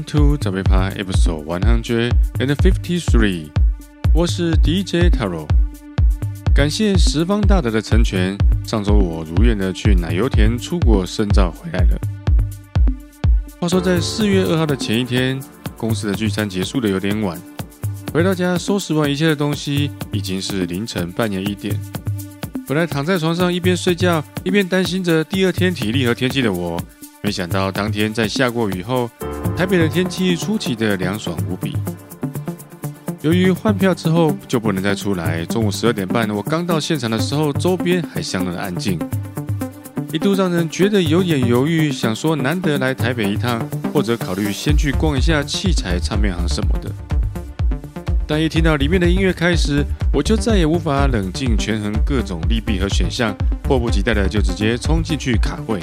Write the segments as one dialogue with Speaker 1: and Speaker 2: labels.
Speaker 1: Welcome to 早杯趴 Episode One Hundred and Fifty Three。我是 DJ Taro。感谢十方大德的成全，上周我如愿的去奶油田出国深造回来了。话说在四月二号的前一天，公司的聚餐结束的有点晚，回到家收拾完一切的东西，已经是凌晨半夜一点。本来躺在床上一边睡觉一边担心着第二天体力和天气的我，没想到当天在下过雨后。台北的天气出奇的凉爽无比。由于换票之后就不能再出来，中午十二点半我刚到现场的时候，周边还相当的安静，一度让人觉得有点犹豫，想说难得来台北一趟，或者考虑先去逛一下器材唱片行什么的。但一听到里面的音乐开始，我就再也无法冷静权衡各种利弊和选项，迫不及待的就直接冲进去卡位。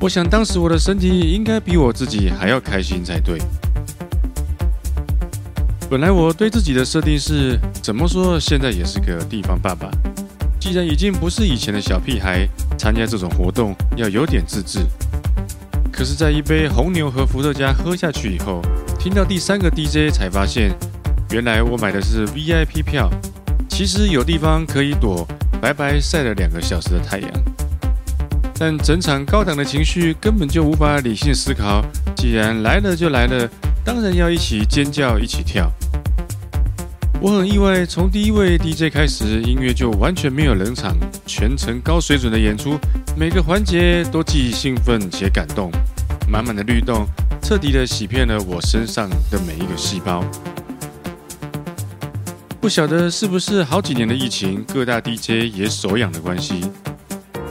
Speaker 1: 我想当时我的身体应该比我自己还要开心才对。本来我对自己的设定是，怎么说现在也是个地方爸爸，既然已经不是以前的小屁孩，参加这种活动要有点自制。可是，在一杯红牛和伏特加喝下去以后，听到第三个 DJ 才发现，原来我买的是 VIP 票，其实有地方可以躲，白白晒了两个小时的太阳。但整场高档的情绪根本就无法理性思考。既然来了就来了，当然要一起尖叫，一起跳。我很意外，从第一位 DJ 开始，音乐就完全没有冷场，全程高水准的演出，每个环节都既兴奋且感动，满满的律动，彻底的洗遍了我身上的每一个细胞。不晓得是不是好几年的疫情，各大 DJ 也手痒的关系。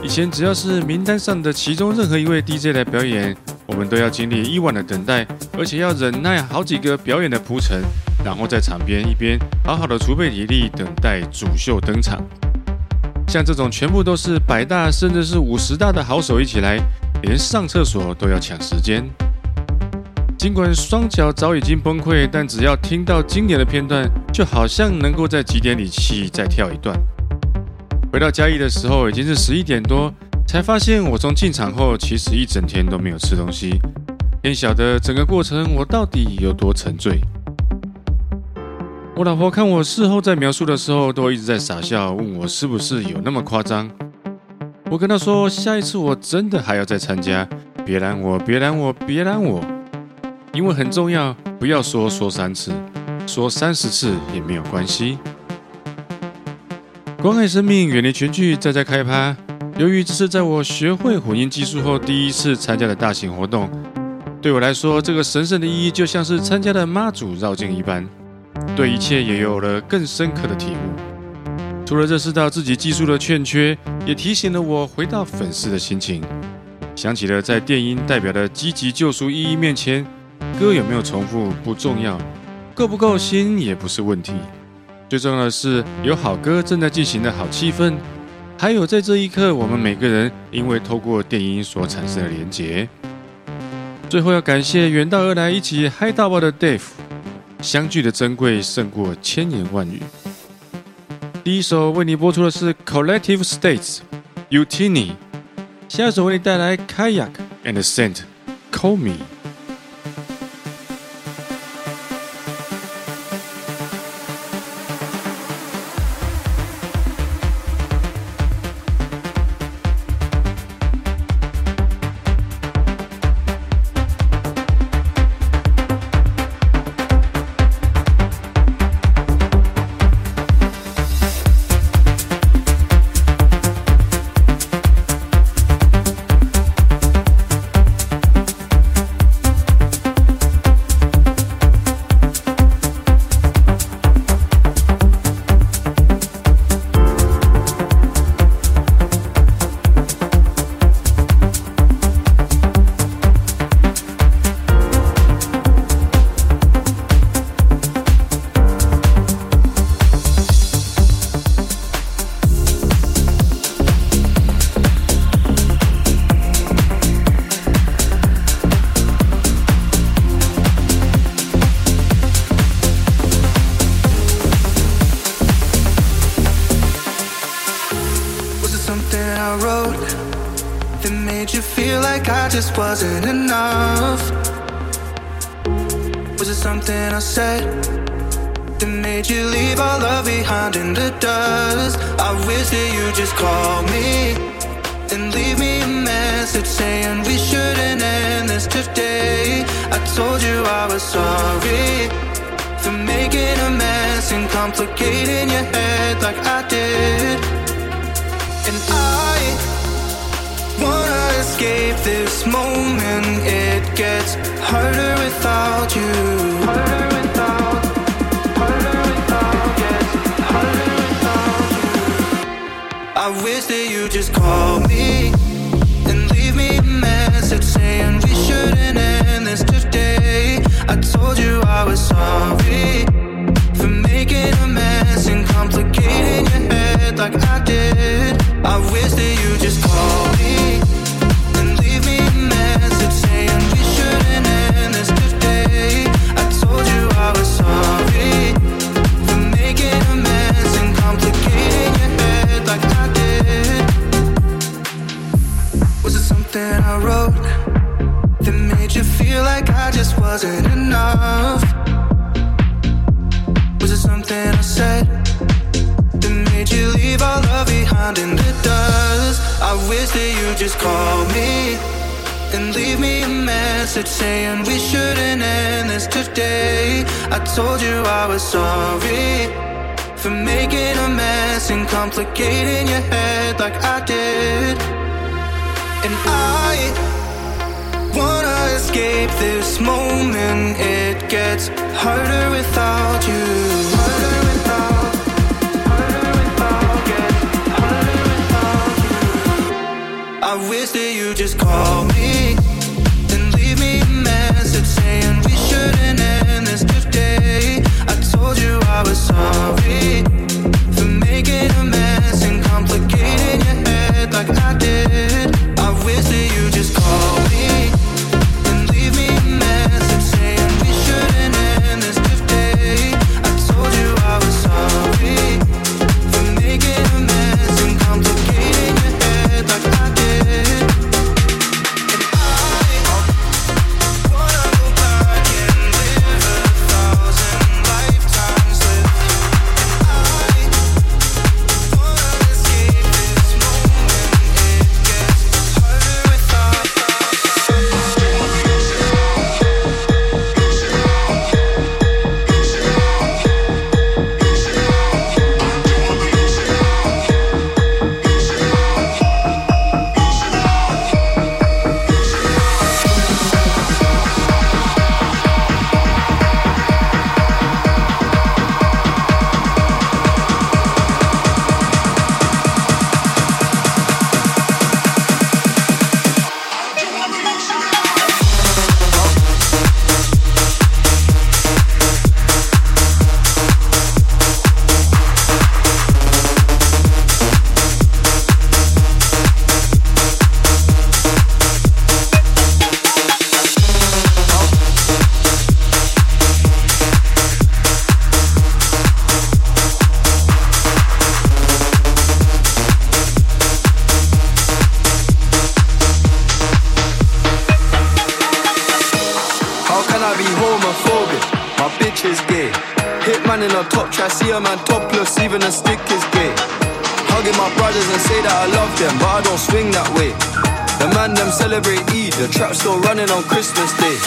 Speaker 1: 以前只要是名单上的其中任何一位 DJ 来表演，我们都要经历一晚的等待，而且要忍耐好几个表演的铺陈，然后在场边一边好好的储备体力，等待主秀登场。像这种全部都是百大甚至是五十大的好手一起来，连上厕所都要抢时间。尽管双脚早已经崩溃，但只要听到经典的片段，就好像能够在极点里气再跳一段。回到嘉义的时候已经是十一点多，才发现我从进场后其实一整天都没有吃东西。天晓得整个过程我到底有多沉醉。我老婆看我事后在描述的时候都一直在傻笑，问我是不是有那么夸张。我跟她说，下一次我真的还要再参加，别拦我，别拦我，别拦我，因为很重要，不要说说三次，说三十次也没有关系。关爱生命，远离群聚，再再开趴。由于这是在我学会混音技术后第一次参加的大型活动，对我来说，这个神圣的意义就像是参加了妈祖绕境一般，对一切也有了更深刻的体悟。除了认识到自己技术的欠缺，也提醒了我回到粉丝的心情。想起了在电音代表的积极救赎意义面前，歌有没有重复不重要，够不够新也不是问题。最重要的是有好歌正在进行的好气氛，还有在这一刻，我们每个人因为透过电音所产生的连结。最后要感谢远道而来一起嗨到爆的 Dave，相聚的珍贵胜过千言万语。第一首为你播出的是 Collective States Utini，下一首为你带来 Kayak and Scent Call Me。
Speaker 2: Wish that you just call me and leave me a message saying we shouldn't end this today. I told you I was sorry for making a mess and complicating your head like I did. That you just call me and leave me a message saying we shouldn't end this today. I told you I was sorry for making a mess and complicating your head like I did. And I wanna escape this moment. It gets harder without you. Harder wish that you just call me
Speaker 3: them, but I don't swing that way. The man them celebrate Eid, the trap still running on Christmas Day.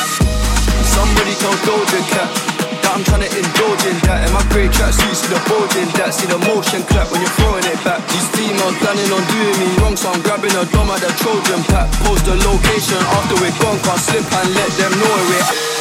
Speaker 3: Somebody told Doja Cat that I'm trying to indulge in that. And my grey tracksuit, see the bulging that, see the motion clap when you're throwing it back. These females planning on doing me wrong, so I'm grabbing a dome at the Trojan pack. Post the location after we're gone, can't slip and let them know where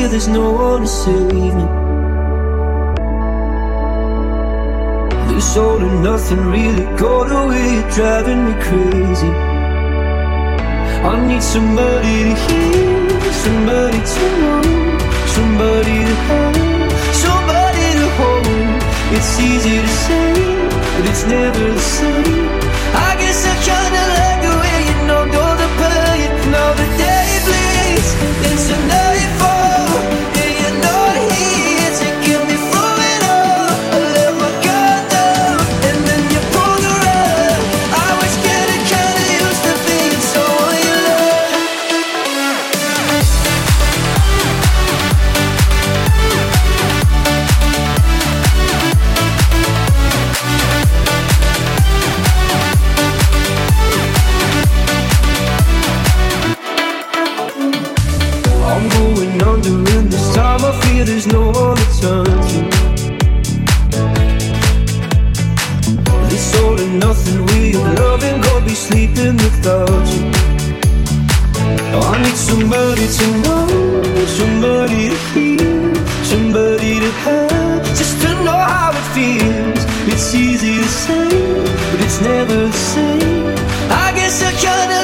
Speaker 4: there's no one to save me. This all and nothing really got away, driving me crazy. I need somebody to hear, somebody to know, somebody to have, somebody to hold. It's easy to say, but it's never the same. I guess I kinda like the way you know, all the pain, now the day bleeds into nightfall, you I need somebody to know, somebody to hear, somebody to have Just to know how it feels It's easy to say, but it's never the same. I guess I kinda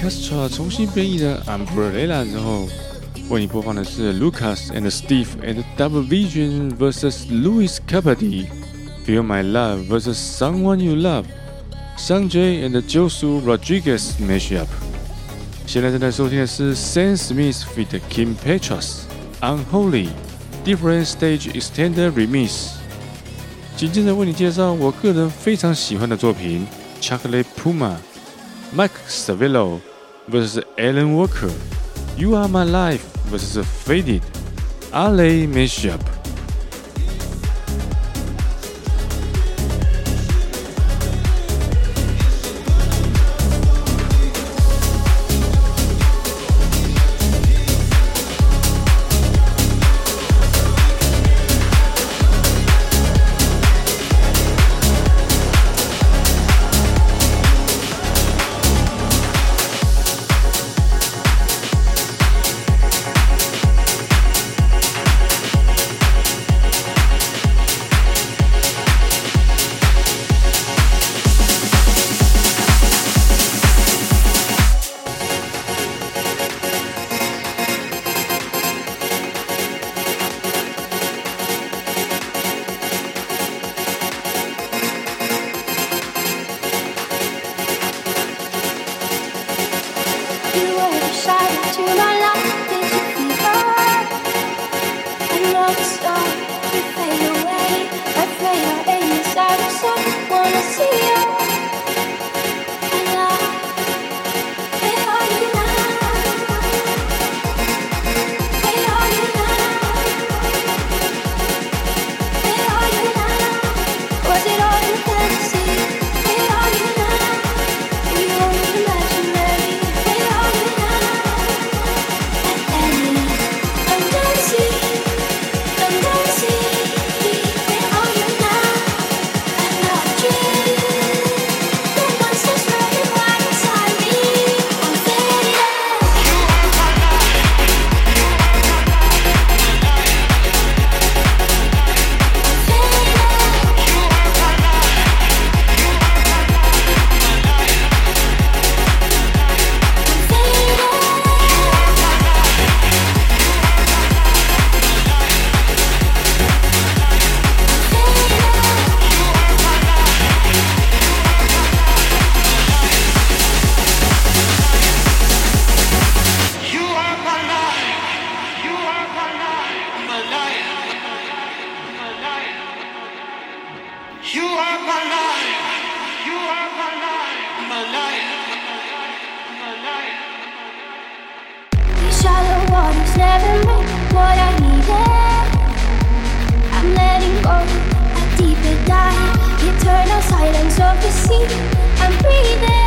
Speaker 1: Castro 重新编译的 Umbrella 之后，为你播放的是 Lucas and Steve and Double Vision vs Louis Capaldi Feel My Love vs Someone You Love Sanjay and Josu Rodriguez mashup。现在正在收听的是 Sam Smith feat. Kim Petras Unholy Different Stage Extended Remix。
Speaker 5: 紧接着为你介绍我个人非常喜欢的作品《Chocolate Puma》 ，Mike Savillo vs Alan Walker. You Are My Life versus Faded. Faded，Ale Mashup。
Speaker 6: I'm
Speaker 7: breathing.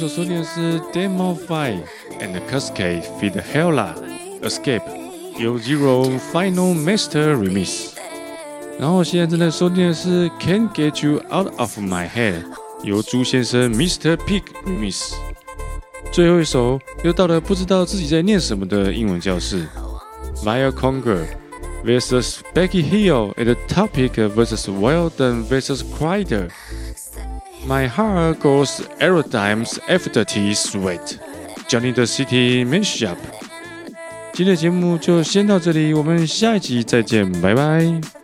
Speaker 1: 刚刚你所收听的是 Demo Five and Cascade feat. Hella Escape 由 Zero Final Master Remix。然后现在正在收听的是 Can't Get You Out of My Head 由朱先生 Mr. Pig Remix。最后一首又到了不知道自己在念什么的英文教室，Via Conger vs Becky Hill at the Topic vs Weldon vs Crider。 My heart goes aerodimes after tea sweet. Johnny the City Mashup。今天的节目就先到这里，我们下一集再见，拜拜。